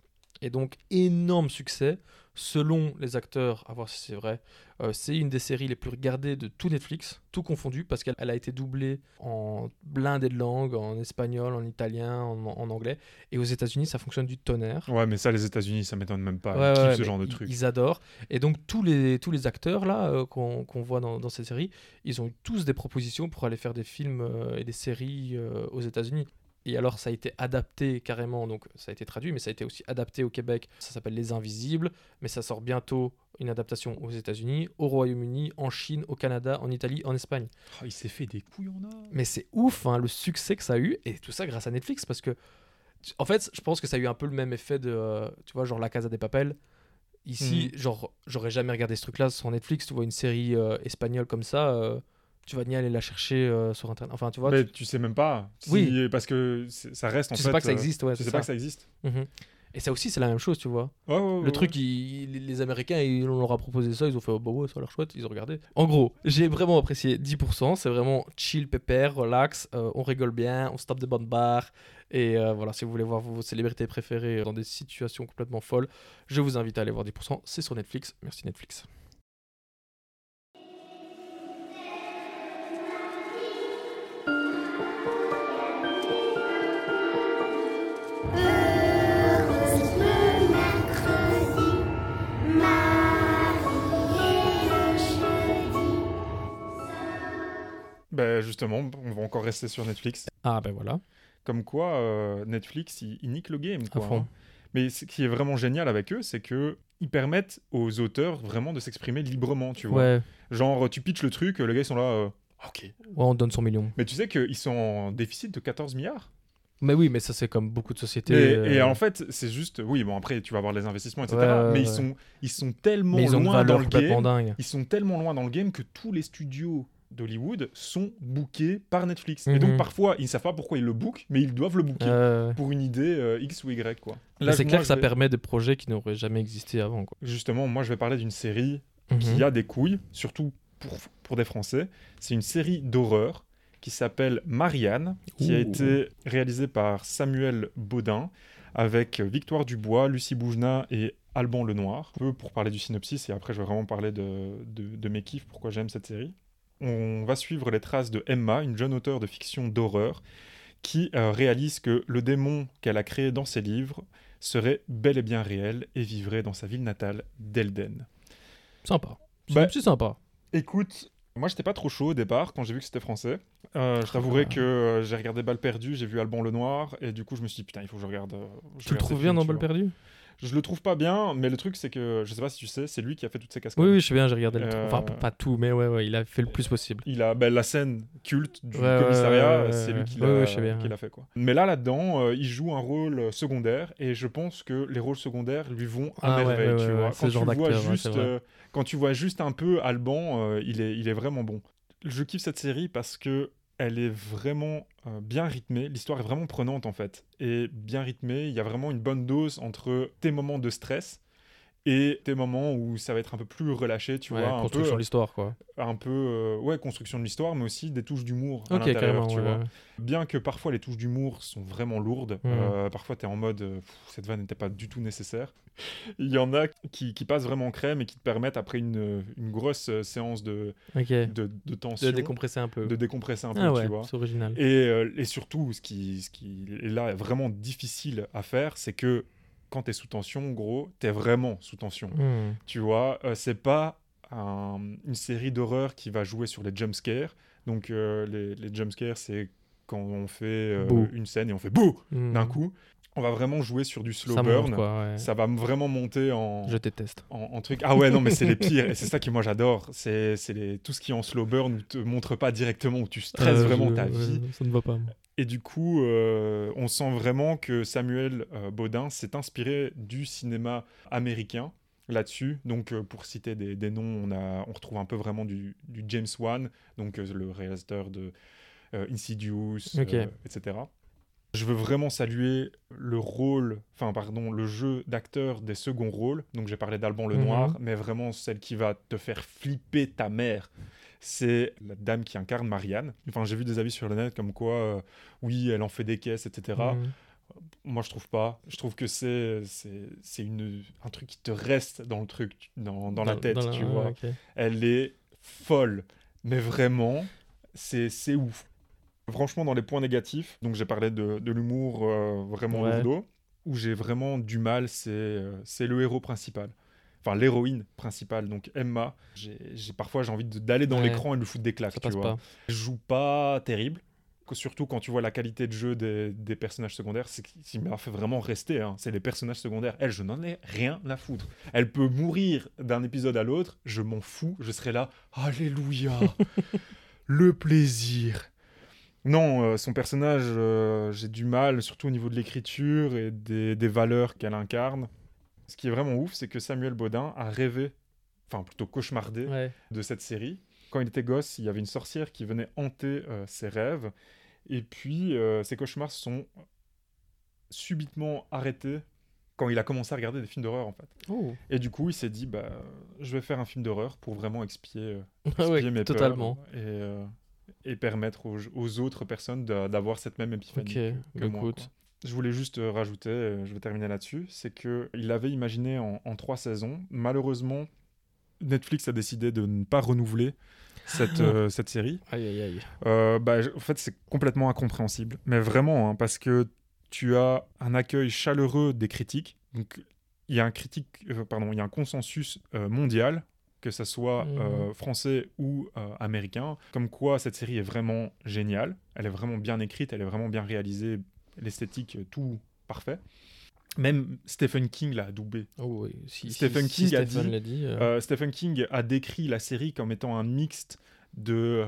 Et donc énorme succès, selon les acteurs, à voir si c'est vrai. euh, c'est une des séries les plus regardées de tout Netflix, tout confondu, parce qu'elle elle a été doublée en blindé de langues, en espagnol, en italien, en, en anglais. Et aux États-Unis, ça fonctionne du tonnerre. Ouais, mais ça, les États-unis, ça m'étonne même pas. Ouais, Ils kiffent ouais, ce genre de truc. Ils adorent. Et donc, tous les, tous les acteurs là euh, qu'on voit dans, dans cette série, ils ont eu tous des propositions pour aller faire des films euh, et des séries aux États-Unis. Et alors, ça a été adapté carrément, donc ça a été traduit, mais ça a été aussi adapté au Québec. Ça s'appelle Les Invisibles, mais ça sort bientôt une adaptation aux États-Unis, au Royaume-Uni, en Chine, au Canada, en Italie, en Espagne. Oh, il s'est fait des couilles en or. Mais c'est ouf hein, le succès que ça a eu, et tout ça grâce à Netflix, parce que En fait, je pense que ça a eu un peu le même effet de, euh, tu vois, genre La Casa des Papel. Ici, Mhm. genre, j'aurais jamais regardé ce truc-là sur Netflix. Tu vois une série euh, espagnole comme ça, euh, tu vas ni aller la chercher euh, sur internet. Enfin, tu vois, Mais tu, tu sais même pas. Si- Oui. Parce que ça reste en tu fait. sais pas que ça existe, ouais. Tu sais ça. pas que ça existe. Mhm. Et ça aussi, c'est la même chose, tu vois. Ouais, ouais, ouais, Le truc, les- les Américains, ils, on leur a proposé ça, ils ont fait, oh, bah ouais, ça a l'air chouette, ils ont regardé. En gros, j'ai vraiment apprécié 10%, c'est vraiment chill, pépère, relax, euh, on rigole bien, on se tape des bonnes barres. Et euh, voilà, si vous voulez voir vos célébrités préférées dans des situations complètement folles, je vous invite à aller voir 10%, c'est sur Netflix. Merci Netflix. Ben justement, on va encore rester sur Netflix. Ah ben voilà, Comme quoi, euh, Netflix, il, il nique le game. Quoi, hein. Mais ce qui est vraiment génial avec eux, c'est que ils permettent aux auteurs vraiment de s'exprimer librement, tu vois. Ouais, Genre, tu pitches le truc, les gars ils sont là, euh, ok. ouais, on donne 100 millions. Mais tu sais qu'ils sont en déficit de 14 milliards? Mais oui, mais ça c'est comme beaucoup de sociétés. Et, euh, et en fait, c'est juste, oui, bon après, tu vas avoir les investissements, etc. Ouais, mais ils sont, ils sont tellement ils loin dans le game. dingue. Ils sont tellement loin dans le game que tous les studios d'Hollywood sont bookés par Netflix. Et donc Mhm. parfois, ils ne savent pas pourquoi ils le bookent, mais ils doivent le booker Euh, pour une idée euh, X ou Y. Quoi. Là, c'est clair que ça vais- permet des projets qui n'auraient jamais existé avant. Quoi. Justement, moi je vais parler d'une série Mhm. qui a des couilles, surtout pour, pour des Français. C'est une série d'horreur qui s'appelle Marianne, qui a été réalisée par Samuel Baudin, avec Victoire Dubois, Lucie Boujna et Alban Lenoir. Un peu pour parler du synopsis, et après je vais vraiment parler de, de, de mes kiffs, pourquoi j'aime cette série. On va suivre les traces de Emma, une jeune auteure de fiction d'horreur, qui euh, réalise que le démon qu'elle a créé dans ses livres serait bel et bien réel et vivrait dans sa ville natale d'Elden. Sympa. C'est Bah, sympa. Écoute, moi j'étais pas trop chaud au départ quand j'ai vu que c'était français. Euh, je t'avouerai que euh, j'ai regardé Balle perdue, j'ai vu Alban Lenoir et du coup je me suis dit putain il faut que je regarde. euh, je Tu le trouves bien dans Balle perdue? Je le trouve pas bien, mais le truc c'est que je sais pas si tu sais, c'est lui qui a fait toutes ces cascades. Oui, oui, je sais bien, j'ai regardé le Euh, truc. Enfin, p- pas tout, mais ouais, ouais, il a fait le plus possible. Il a ben, la scène culte du Ouais, commissariat, ouais, c'est lui qui l'a ouais, fait quoi. Mais là là-dedans, euh, il joue un rôle secondaire et je pense que les rôles secondaires lui vont à Ah merveille, tu vois. Quand le genre tu vois juste euh, quand tu vois juste un peu Alban, euh, il est il est vraiment bon. Je kiffe cette série parce que elle est vraiment euh, bien rythmée, l'histoire est vraiment prenante en fait. Et bien rythmée, il y a vraiment une bonne dose entre tes moments de stress et tes moments où ça va être un peu plus relâché, tu Ouais, vois, un peu construction de l'histoire, quoi. un peu euh, ouais construction de l'histoire mais aussi des touches d'humour à l'intérieur tu ouais, vois ouais. bien que parfois les touches d'humour sont vraiment lourdes Mhm. euh, parfois tu es en mode euh, Pff, cette vanne n'était pas du tout nécessaire il y en a qui, qui passent vraiment crème et qui te permettent après une, une grosse euh, séance de, Ok. de, de tension De décompresser un peu. de décompresser un peu Ah ouais, tu vois c'est original. et, euh, et surtout, ce qui, ce qui est là vraiment difficile à faire, c'est que quand tu es sous tension, gros, tu es vraiment sous tension. Hmm. Tu vois, euh, c'est pas un- une série d'horreur qui va jouer sur les jumpscares. Donc, euh, les, les jumpscares, c'est quand on fait euh, une scène et on fait bouh Hmm. d'un coup. On va vraiment jouer sur du slow Ça burn. quoi. ouais. Ça va vraiment monter en, Je déteste. en, en truc. Ah ouais, non, mais c'est les pires. Et c'est ça que moi j'adore. C'est les- tout ce qui est en slow burn où te montre pas directement, où tu stresses Euh, vraiment je- ta ouais, vie. Ça ne va pas. moi. Et du coup, euh, on sent vraiment que Samuel euh, Baudin s'est inspiré du cinéma américain là-dessus. Donc, euh, pour citer des, des noms, on, a, on retrouve un peu vraiment du, du James Wan, donc euh, le réalisateur de euh, Insidious, etc. Je veux vraiment saluer le rôle, enfin pardon, le jeu d'acteur des seconds rôles. Donc j'ai parlé d'Alban Lenoir, Mhm. mais vraiment celle qui va te faire flipper ta mère, c'est la dame qui incarne Marianne. Enfin j'ai vu des avis sur le net comme quoi, euh, oui, elle en fait des caisses, etc. Hmm. Moi je trouve pas. Je trouve que c'est c'est c'est une un truc qui te reste dans le truc, dans, dans la tête, dans la- tu vois. Elle est folle, mais vraiment, c'est c'est ouf. Franchement, dans les points négatifs, donc j'ai parlé de, de l'humour euh, vraiment Ouais. lourdeau, où j'ai vraiment du mal, c'est euh, c'est le héros principal. Enfin, l'héroïne principale, donc Emma. J'ai j'ai- parfois j'ai envie de- d'aller dans Ouais. l'écran et lui foutre des claques, Ça tu passe vois. pas. Elle joue pas terrible, que- surtout quand tu vois la qualité de jeu des, des personnages secondaires, c'est ce qui m'a fait vraiment rester. hein. C'est les personnages secondaires. Elle, je n'en ai rien à foutre. Elle peut mourir d'un épisode à l'autre, je m'en fous, je serai là. Alléluia, le plaisir. Non, euh, son personnage, euh, j'ai du mal, surtout au niveau de l'écriture et des, des valeurs qu'elle incarne. Ce qui est vraiment ouf, c'est que Samuel Baudin a rêvé, enfin plutôt cauchemardé, Ouais. de cette série. Quand il était gosse, il y avait une sorcière qui venait hanter euh, ses rêves. Et puis, euh, ces cauchemars se sont subitement arrêtés quand il a commencé à regarder des films d'horreur, en fait. Oh. Et du coup, il s'est dit, bah, je vais faire un film d'horreur pour vraiment expier, euh, Ouais, expier mes totalement. peurs et, et permettre aux, aux autres personnes d'avoir cette même épiphanie. Ok, que bah moi. Je voulais juste euh, rajouter, euh, je vais terminer là-dessus, c'est que il avait imaginé en, en trois saisons. Malheureusement, Netflix a décidé de ne pas renouveler cette, euh, cette série. Aïe aïe aïe. Euh, bah, en fait, c'est complètement incompréhensible. Mais vraiment, hein, parce que tu as un accueil chaleureux des critiques. Donc, il y a un critique, euh, pardon, il y a un consensus mondial, que ce soit Mhm. euh, français ou euh, américain, comme quoi cette série est vraiment géniale. Elle est vraiment bien écrite, elle est vraiment bien réalisée, l'esthétique, euh, tout parfait. Même Stephen King l'a doublé. Oh, oui. Si, Stephen si- si King a Stephen dit, euh, Stephen King a décrit la série comme étant un mixte de,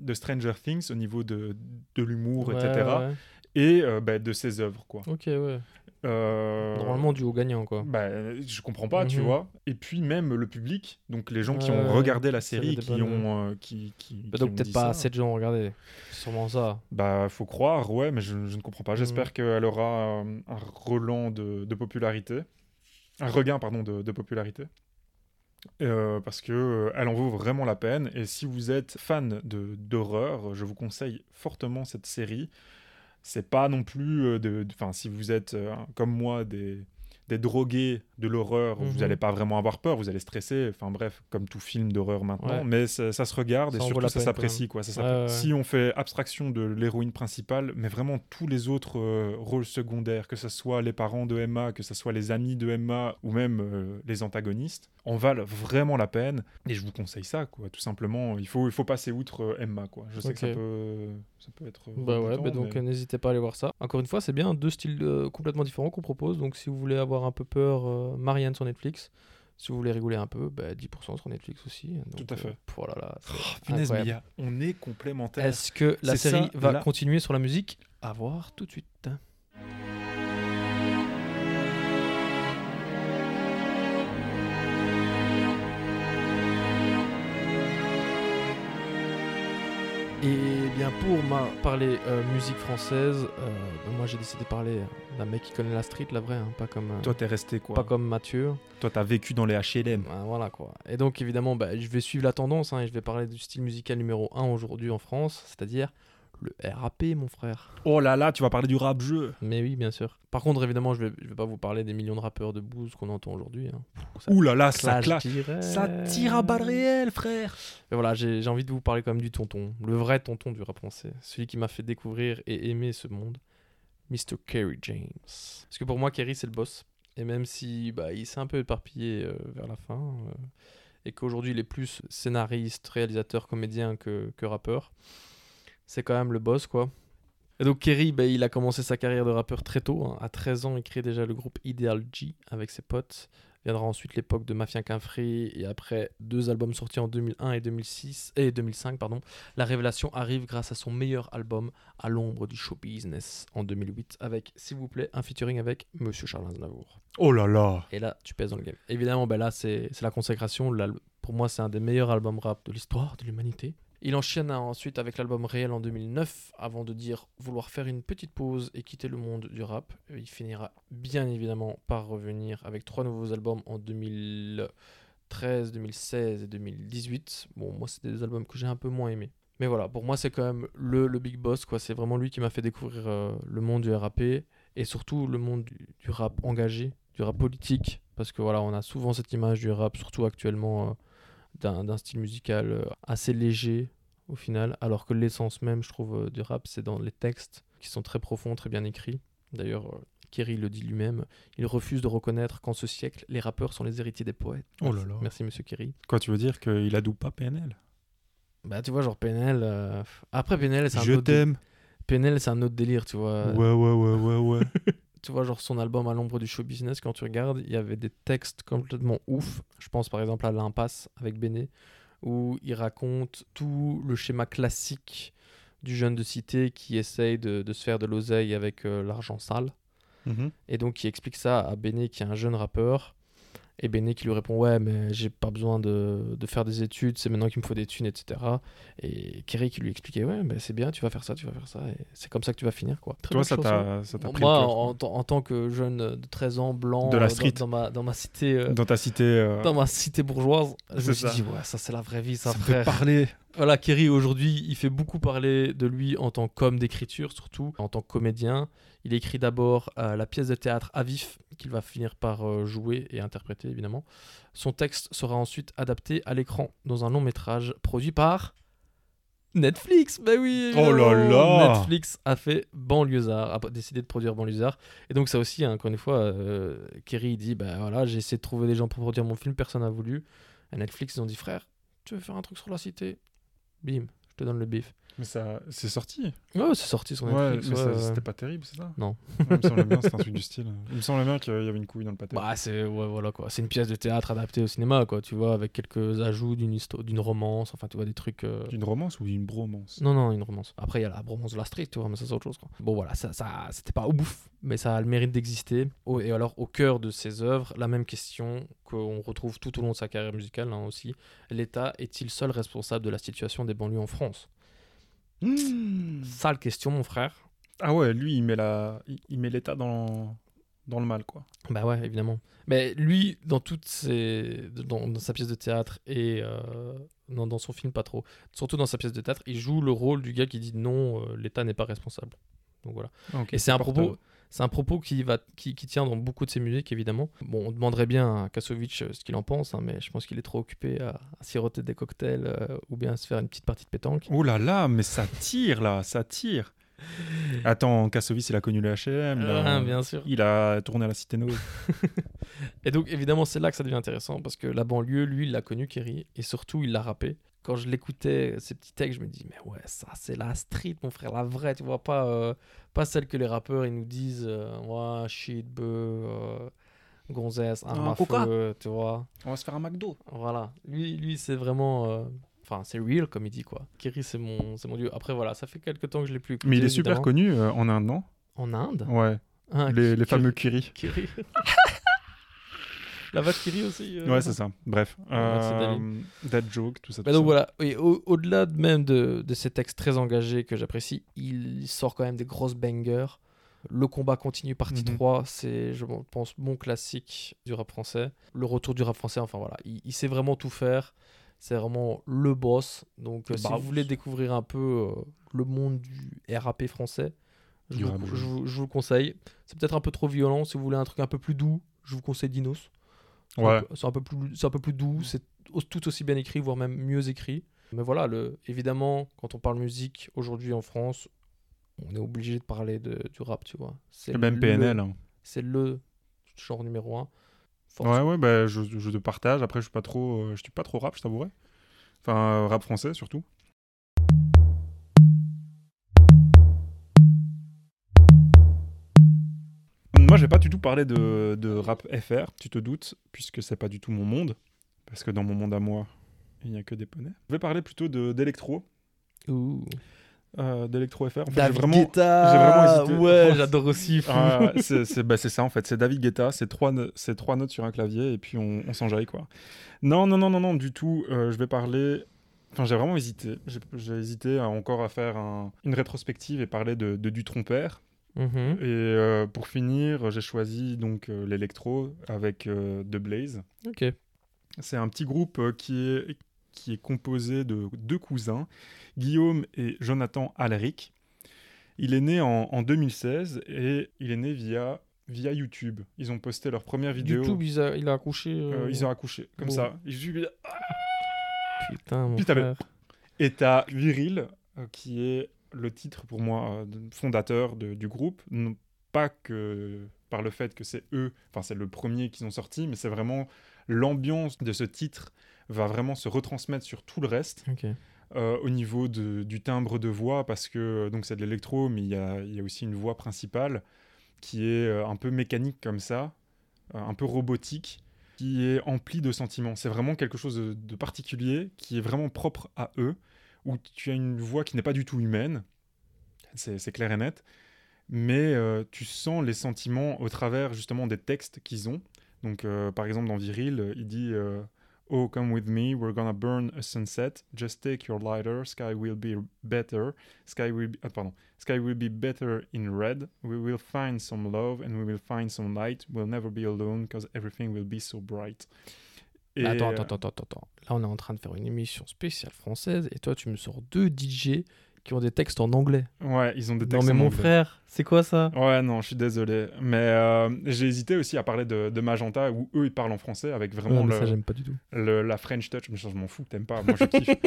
de Stranger Things au niveau de, de l'humour, ouais, etc. ouais. Et bah, de ses œuvres, quoi. Ok, ouais. Euh, Normalement, du haut gagnant, quoi. bah, je comprends pas, tu Mhm. vois. Et puis même le public, donc les gens qui ont regardé la série, qui bonnes- ont, euh, qui, qui, Bah, donc peut-être pas ça. assez de gens ont regardé. C'est sûrement ça. Bah, faut croire, ouais, mais je, je ne comprends pas. J'espère Mhm. qu'elle aura euh, un relan de, de popularité, un regain, pardon, de, de popularité. Euh, parce que elle en vaut vraiment la peine. Et si vous êtes fan d'horreur, je vous conseille fortement cette série. C'est pas non plus, euh, de, enfin, si vous êtes euh, comme moi des des drogués de l'horreur, vous Mhm. n'allez pas vraiment avoir peur, vous allez stresser, enfin bref, comme tout film d'horreur maintenant, Ouais. mais ça, ça se regarde Ça et surtout ça s'apprécie. quoi. Ça Ouais, s'appré- ouais, ouais. Si on fait abstraction de l'héroïne principale, mais vraiment tous les autres euh, rôles secondaires, que ce soit les parents de Emma, que ce soit les amis de Emma ou même euh, les antagonistes, en valent vraiment la peine. Et je vous conseille ça, quoi. Tout simplement, il faut, il faut passer outre euh, Emma, quoi. Je sais que ça peut, ça peut être. Bah ouais, bah donc mais- n'hésitez pas à aller voir ça. Encore une fois, c'est bien deux styles euh, complètement différents qu'on propose. Donc si vous voulez avoir un peu peur, Marianne sur Netflix. Si vous voulez rigoler un peu, bah, 10% sur Netflix aussi. Donc, Tout à fait. euh, voilà, là, c'est Oh, punaise, mais incroyable. il y a- on est complémentaires. Est-ce que la série ça, va là. continuer sur la musique? À voir tout de suite. Et bien pour ma parler euh, musique française, euh, ben moi j'ai décidé de parler d'un mec qui connaît la street, la vraie, hein, pas comme euh, Toi, t'es resté, quoi? pas comme Mathieu. Toi, t'as vécu dans les HLM. Voilà quoi. Et donc évidemment, bah, je vais suivre la tendance hein, et je vais parler du style musical numéro 1 aujourd'hui en France, c'est-à-dire le RAP, mon frère. Oh là là, tu vas parler du rap-jeu. Mais oui, bien sûr. Par contre, évidemment, je vais, je vais pas vous parler des millions de rappeurs de bouse qu'on entend aujourd'hui. hein. Ouh là là, ça direct. Ça tire à balles réelles, frère. Mais voilà, j'ai j'ai envie de vous parler quand même du tonton, le vrai tonton du rap français, celui qui m'a fait découvrir et aimer ce monde, Mr. Kerry James. Parce que pour moi, Kerry, c'est le boss. Et même si bah, il s'est un peu éparpillé euh, vers la fin, euh, et qu'aujourd'hui il est plus scénariste, réalisateur, comédien que, que rappeur, c'est quand même le boss, quoi. Et donc Kerry, bah, il a commencé sa carrière de rappeur très tôt. hein. À 13 ans, il crée déjà le groupe Ideal G avec ses potes. Viendra ensuite l'époque de Mafia Quinfree et après deux albums sortis en 2001 et 2006 et 2005 pardon. La révélation arrive grâce à son meilleur album À l'ombre du show business en 2008 avec s'il vous plaît un featuring avec Monsieur Charles Aznavour. Oh là là. Et là tu pèses dans le game. Évidemment ben là c'est la consécration. L'al- Pour moi c'est un des meilleurs albums rap de l'histoire de l'humanité. Il enchaîne ensuite avec l'album Réel en 2009 avant de dire vouloir faire une petite pause et quitter le monde du rap. Il finira bien évidemment par revenir avec trois nouveaux albums en 2013, 2016 et 2018. Bon, moi, c'est des albums que j'ai un peu moins aimés. Mais voilà, pour moi, c'est quand même le, big boss. quoi. C'est vraiment lui qui m'a fait découvrir euh, le monde du RAP et surtout le monde du, du rap engagé, du rap politique. Parce que voilà, on a souvent cette image du rap, surtout actuellement, euh, d'un style musical euh, assez léger au final. Alors que l'essence même, je trouve, euh, du rap, c'est dans les textes qui sont très profonds, très bien écrits. D'ailleurs, euh, Kerry le dit lui-même, il refuse de reconnaître qu'en ce siècle, les rappeurs sont les héritiers des poètes. Oh là là. Merci, monsieur Kerry. Quoi, tu veux dire qu'il adoube pas PNL Bah, tu vois, genre PNL. euh, Après, PNL, c'est un, Je dé-. PNL, c'est un autre délire, tu vois. Ouais, ouais, ouais, ouais, ouais. Tu vois, genre son album À l'ombre du show business, quand tu regardes, il y avait des textes complètement ouf. Je pense par exemple à L'Impasse avec Béné, où il raconte tout le schéma classique du jeune de cité qui essaye de, de se faire de l'oseille avec euh, l'argent sale. Mhm. Et donc, il explique ça à Béné, qui est un jeune rappeur. Et Béné qui lui répond Ouais, mais j'ai pas besoin de, de faire des études, c'est maintenant qu'il me faut des thunes, etc. Et Kerry qui lui expliquait Ouais, mais c'est bien, tu vas faire ça, tu vas faire ça. Et c'est comme ça que tu vas finir, quoi. Très Toi, ça t'a pris Moi, en, en- tant que jeune de 13 ans, blanc, De la street. Dans, dans ma, dans ma cité. euh, Dans ta cité. euh, dans ma cité bourgeoise, je me suis ça. dit, ouais, ça c'est la vraie vie, ça, fait parler. Voilà, Kerry aujourd'hui, il fait beaucoup parler de lui en tant qu'homme d'écriture, surtout en tant que comédien. Il écrit d'abord euh, la pièce de théâtre à vif, qu'il va finir par euh, jouer et interpréter évidemment. Son texte sera ensuite adapté à l'écran dans un long métrage produit par Netflix. Ben oui. Oh là là. Netflix a fait Banlieusard, a décidé de produire Banlieusard. Et donc ça aussi, hein, encore une fois, euh, Kerry dit, ben voilà, j'ai essayé de trouver des gens pour produire mon film, personne n'a voulu. À Netflix, ils ont dit, frère, tu veux faire un truc sur la cité? Bim, te donne le bif. Mais ça, c'est sorti. Ouais, c'est sorti sur Ouais, Netflix. mais ouais, ça- ouais. c'était pas terrible, c'est ça? Non. Il me semblait bien, c'était un truc du style. Il me semblait bien qu'il y avait une couille dans le pâté. Bah, c'est ouais, voilà quoi. C'est une pièce de théâtre adaptée au cinéma, quoi. Tu vois, avec quelques ajouts d'une histoire, d'une romance. Enfin, tu vois des trucs. euh, D'une romance ou d'une bromance? Non, non, une romance. Après, il y a la romance de la street, tu vois, mais ça, c'est autre chose, quoi. Bon, voilà, ça, ça c'était pas au bouffe, mais ça a le mérite d'exister. Oh, et alors, au cœur de ses œuvres, la même question qu'on retrouve tout au long de sa carrière musicale, hein, aussi. L'État est-il seul responsable de la situation des banlieues en France? Mmh. Sale question, mon frère. Ah ouais, lui, il met la, il, met l'État dans, dans le mal, quoi. Bah ouais, évidemment. Mais lui, dans toutes ses... dans, dans sa pièce de théâtre et euh, non, dans son film, pas trop. Surtout dans sa pièce de théâtre, il joue le rôle du gars qui dit non, euh, l'État n'est pas responsable. Donc voilà. Ok, Et c'est un porteur. propos, c'est un propos qui va, qui, tient dans beaucoup de ses musiques évidemment. Bon, on demanderait bien à Kassovitch euh, ce qu'il en pense, hein, mais je pense qu'il est trop occupé à, à siroter des cocktails euh, ou bien à se faire une petite partie de pétanque. Oh là là, mais ça tire, là, ça tire. Attends, Kassovis, il a connu le H&M, bien sûr. Il a tourné à la Cité Noé. Et donc, évidemment, c'est là que ça devient intéressant parce que la banlieue, lui, il l'a connu, Kerry, et surtout, il l'a rappé. Quand je l'écoutais, ces petits textes, je me dis, mais ouais, ça, c'est la street, mon frère, la vraie, tu vois, pas, euh, pas celle que les rappeurs, ils nous disent, euh, ouais, shit, bœuf, euh, gonzesse, coca. feu, tu vois. On va se faire un McDo. Voilà. Lui, lui c'est vraiment. euh, Enfin, c'est real, comme il dit, quoi. Kerry, c'est mon, c'est mon dieu. Après, voilà, ça fait quelques temps que je l'ai plus écouté. Mais il est super connu euh, en Inde, non? En Inde? Ouais, Ah, les, fameux Kiri. Kiri. La vache Kiri aussi. euh, Ouais, c'est ça. Bref. Euh. Dead Joke, tout ça. Bah tout donc ça. voilà, au-delà de même de, de ces textes très engagés que j'apprécie, il sort quand même des grosses bangers. Le combat continue partie Mhm. 3, c'est, je pense, mon classique du rap français. Le retour du rap français, enfin voilà, il, il sait vraiment tout faire. C'est vraiment le boss. Donc euh, si vous voulez découvrir un peu euh, le monde du RAP français, je vous, je je- vous- je vous le conseille. C'est peut-être un peu trop violent. Si vous voulez un truc un peu plus doux, je vous conseille Dinos. C'est un Ouais. peu- C'est un, peu plus- c'est un peu plus doux, c'est tout aussi bien écrit, voire même mieux écrit. Mais voilà, le, évidemment, quand on parle musique aujourd'hui en France, on est obligé de parler de, du rap, tu vois. C'est Même le- PNL. hein. C'est le genre numéro un. Force. Ouais, ouais, bah, je, je te partage. Après, je suis pas trop, euh, je suis pas trop rap, je t'avouerai. Enfin, euh, rap français surtout. Moi, je vais pas du tout parler de, de rap FR, tu te doutes, puisque c'est pas du tout mon monde. Parce que dans mon monde à moi, il n'y a que des poneys. Je vais parler plutôt d'électro, Ouh. Euh, d'électro FR. En fait, David vraiment, Guetta j'ai vraiment hésité. Ouais, Oh, j'adore aussi. Ah, c'est c'est- bah, c'est ça en fait, c'est David Guetta, c'est trois, trois notes sur un clavier et puis on, on s'enjaille quoi. Non, non, non, non, non, du tout. euh, je vais parler. Enfin, j'ai vraiment hésité. J'ai j'ai hésité à encore à faire un- une rétrospective et parler de, de du trompère. Mhm. Et euh, pour finir, j'ai choisi donc euh, l'électro avec euh, The Blaze. Ok. C'est un petit groupe euh, qui est, qui est composé de deux cousins, Guillaume et Jonathan Alric. Il est né en, en 2016 et il est né via, via YouTube. Ils ont posté leur première vidéo. YouTube, il a, il a accouché. euh, Euh, ils ont accouché, comme bon. ça. Ils jouent- Putain, mon Puis t'avais- frère. Et t'as Viril, euh, qui est le titre pour moi fondateur de- du groupe. Non pas que par le fait que c'est eux, enfin c'est le premier qu'ils ont sorti, mais c'est vraiment l'ambiance de ce titre va vraiment se retransmettre sur tout le reste euh, au niveau de- du timbre de voix parce que donc c'est de l'électro, mais il y a, y a aussi une voix principale qui est euh, un peu mécanique comme ça, euh, un peu robotique, qui est emplie de sentiments. C'est vraiment quelque chose de, de particulier qui est vraiment propre à eux. où tu as une voix qui n'est pas du tout humaine, c'est clair et net, mais euh, tu sens les sentiments au travers justement des textes qu'ils ont. Donc euh, par exemple dans Viril, il dit Oh, come with me, we're gonna burn a sunset. Just take your lighter, sky will be better. Sky will be, ah, pardon. Sky will be better in red. We will find some love and we will find some light. We'll never be alone because everything will be so bright. Et, Attends, euh, attends, attends, attends, attends. Là, on est en train de faire une émission spéciale française et toi, tu me sors deux DJ qui ont des textes en anglais. Ouais, ils ont des Non, textes mais en mon anglais. frère, c'est quoi ça? Ouais, non, je suis désolé. Mais euh, j'ai hésité aussi à parler de, de Magenta, où eux, ils parlent en français avec vraiment Ouais, mais le- Ça, j'aime pas du tout. le- la French Touch. Mais ça, je m'en fous, t'aimes pas. Moi, je kiffe.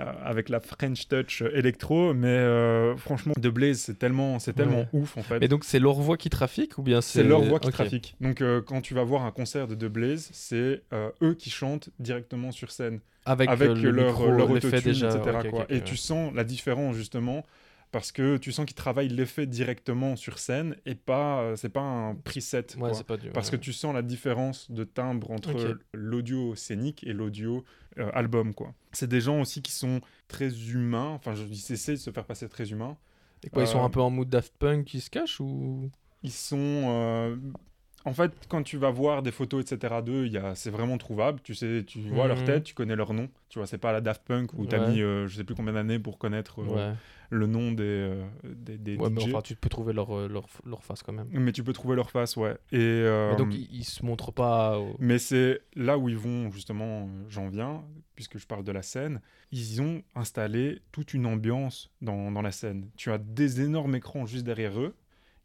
Euh, avec la French Touch euh, électro. Mais euh, franchement, De Blaze, c'est tellement, c'est tellement Ouais. ouf, en fait. Mais donc, c'est leur voix qui trafique ou bien c'est. C'est leur voix qui trafique. Donc, quand tu vas voir un concert de The Blaze, c'est eux qui chantent directement sur scène, Avec, avec euh, le leur, micro, leur autotune, déjà. etc. quoi. et tu sens la différence, justement, parce que tu sens qu'ils travaillent l'effet directement sur scène et pas, euh, c'est pas un preset. Ouais, quoi. c'est pas du. Parce que tu sens la différence de timbre entre l'audio scénique et l'audio euh, album, quoi. C'est des gens aussi qui sont très humains, enfin, je, ils essaient de se faire passer très humains. Et quoi, ils sont un peu en mood Daft Punk qui se cachent ou? Ils sont... euh, En fait, quand tu vas voir des photos, etc. d'eux, a... c'est vraiment trouvable. Tu sais, tu vois leur Mhm. tête, tu connais leur nom. Tu vois, c'est pas la Daft Punk où t'as Ouais. mis, euh, je sais plus combien d'années pour connaître euh, Ouais, le nom des, euh, des, des ouais mais enfin, tu peux trouver leur, euh, leur, leur face quand même. Mais tu peux trouver leur face, ouais. Et, Mais donc, ils, ils se montrent pas. au- Mais c'est là où ils vont, justement, j'en viens, puisque je parle de la scène, ils ont installé toute une ambiance dans, dans la scène. Tu as des énormes écrans juste derrière eux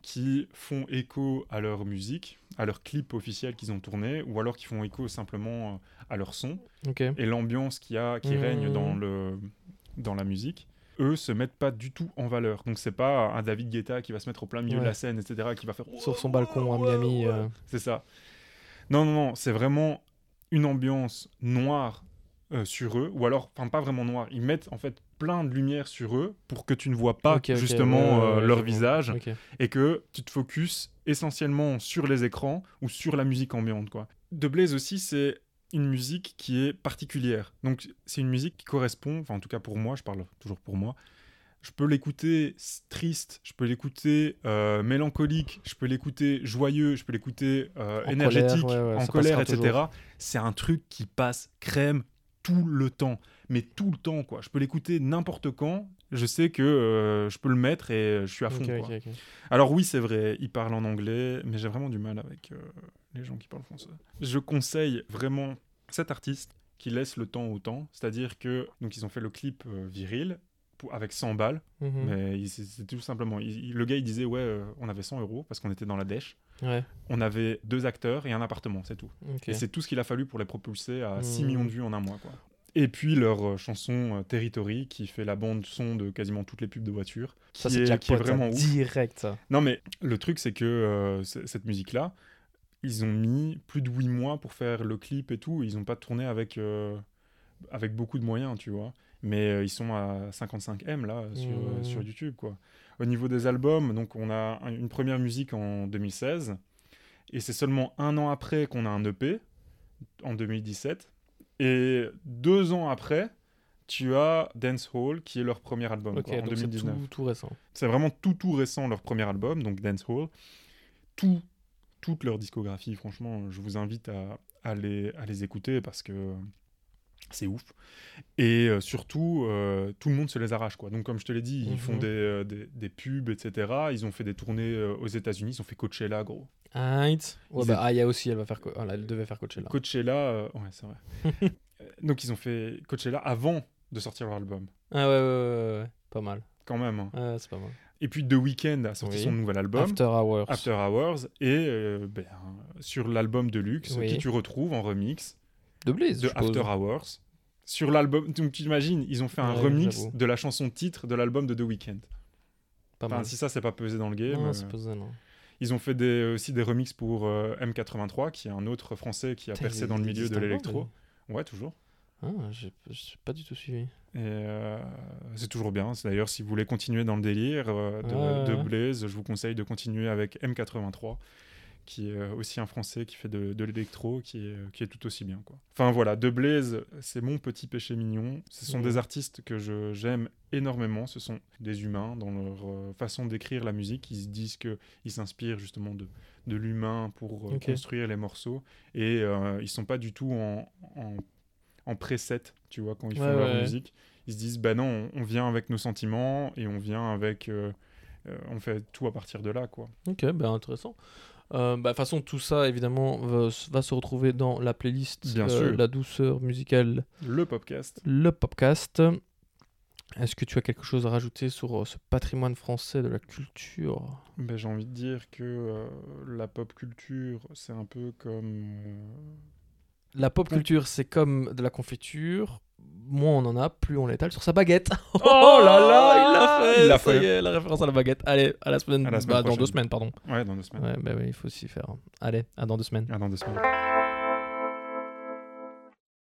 qui font écho à leur musique, à leur clip officiel qu'ils ont tourné, ou alors qui font écho simplement euh, à leur son et l'ambiance qui, a, qui Mhm. règne dans, le, dans la musique. Eux se mettent pas du tout en valeur. Donc c'est pas un David Guetta qui va se mettre au plein milieu de la scène, etc., qui va faire Sur son balcon à Miami. euh, c'est ça. Non, non, non, c'est vraiment une ambiance noire euh, sur eux, ou alors, enfin pas vraiment noire, ils mettent en fait plein de lumière sur eux pour que tu ne vois pas justement ouais, euh, ouais, leur visage et que tu te focuses essentiellement sur les écrans ou sur la musique ambiante. Quoi. De Blaze aussi, c'est une musique qui est particulière. Donc c'est une musique qui correspond, enfin en tout cas pour moi, je parle toujours pour moi, je peux l'écouter triste, je peux l'écouter euh, mélancolique, je peux l'écouter joyeux, je peux l'écouter euh, énergétique, colère, ouais, ouais, en colère, etc. C'est un truc qui passe crème tout le temps. Mais tout le temps, quoi. Je peux l'écouter n'importe quand. Je sais que euh, je peux le mettre et je suis à fond. Quoi. Alors oui, c'est vrai, il parle en anglais, mais j'ai vraiment du mal avec euh, les gens qui parlent français. Je conseille vraiment cet artiste qui laisse le temps au temps, c'est-à-dire que donc ils ont fait le clip euh, viril pour- avec 100 balles, Mhm. mais c'est tout simplement. il- le gars il disait ouais, euh, on avait 100 euros parce qu'on était dans la dèche, Ouais, on avait deux acteurs et un appartement, c'est tout. Et c'est tout ce qu'il a fallu pour les propulser à 6 Mhm. millions de vues en un mois, quoi. Et puis leur euh, chanson euh, Territory qui fait la bande son de quasiment toutes les pubs de voitures, Ça, c'est qui est vraiment ouf. direct. Non, mais le truc, c'est que euh, cette musique-là, ils ont mis plus de 8 mois pour faire le clip et tout. Ils n'ont pas tourné avec, euh, avec beaucoup de moyens, tu vois. Mais euh, ils sont à 55 M là sur, Mmh. sur YouTube, quoi. Au niveau des albums, donc on a un- une première musique en 2016. Et c'est seulement un an après qu'on a un EP, en 2017. Et deux ans après, tu as Dance Hall, qui est leur premier album, quoi, en donc c'est 2019. tout, tout récent. C'est vraiment tout tout récent leur premier album, donc Dancehall. Tout, toute leur discographie, franchement, je vous invite à, à les, à les écouter parce que c'est ouf. Et euh, surtout, euh, tout le monde se les arrache. Quoi. Donc comme je te l'ai dit, ils Mhm. font des, euh, des, des pubs, etc. Ils ont fait des tournées aux États-Unis, ils ont fait Coachella, gros. Right. Ouais, bah, Aya aussi, elle va faire. ah, là, elle devait faire Coachella. Coachella, ouais, c'est vrai. Donc ils ont fait Coachella avant de sortir leur album, Ah ouais, ouais, ouais, ouais. Pas mal. quand même. hein. Ouais, c'est pas mal. Et puis The Weeknd a sorti Oui. son nouvel album. After Hours. After Hours et ben, sur l'album Deluxe Oui. qui tu retrouves en remix De Blaze, de je. After Hours sur l'album donc tu imagines ils ont fait un Ouais, remix de la chanson titre de l'album de The Weeknd Pas enfin mal. si ça c'est pas pesé dans le game Non, euh, ça, non. ils ont fait des, aussi des remixes pour euh, M83 qui est un autre français qui a percé dans le il milieu de l'électro ouais toujours Ah, j'ai pas du tout suivi. et euh, c'est toujours bien C'est d'ailleurs si vous voulez continuer dans le délire euh, de, Ouais, de. Blaze je vous conseille de continuer avec M83 qui est euh, aussi un Français qui fait de, de l'électro, qui est, qui est tout aussi bien. Quoi. Enfin voilà, De Blaze, c'est mon petit péché mignon. Ce sont des artistes que j'aime énormément. Ce sont des humains dans leur euh, façon d'écrire la musique. Ils se disent qu'ils s'inspirent justement de, de l'humain pour euh, construire les morceaux. Et euh, ils sont pas du tout en, en, en preset, tu vois, quand ils font Ouais, leur musique. Ils se disent, bah non, on, on vient avec nos sentiments et on vient avec... euh, euh, on fait tout à partir de là, quoi. Ok, ben intéressant. Euh, bah, de toute façon, tout ça, évidemment, va, va se retrouver dans la playlist Bien euh, sûr. La douceur musicale, Le podcast. le podcast. Est-ce que tu as quelque chose à rajouter sur euh, ce patrimoine français de la culture? Ben, j'ai envie de dire que la pop culture, c'est un peu comme... La pop culture, c'est comme de la confiture. Moins on en a, plus on l'étale sur sa baguette. Oh là là, il l'a fait, il l'a ça fait. y est, la référence à la baguette. Allez, à la semaine, À la semaine bah, dans deux semaines, pardon. Ouais, dans deux semaines. Ouais, bah oui, il faut aussi faire. Allez, à dans deux semaines. Ah, dans deux semaines.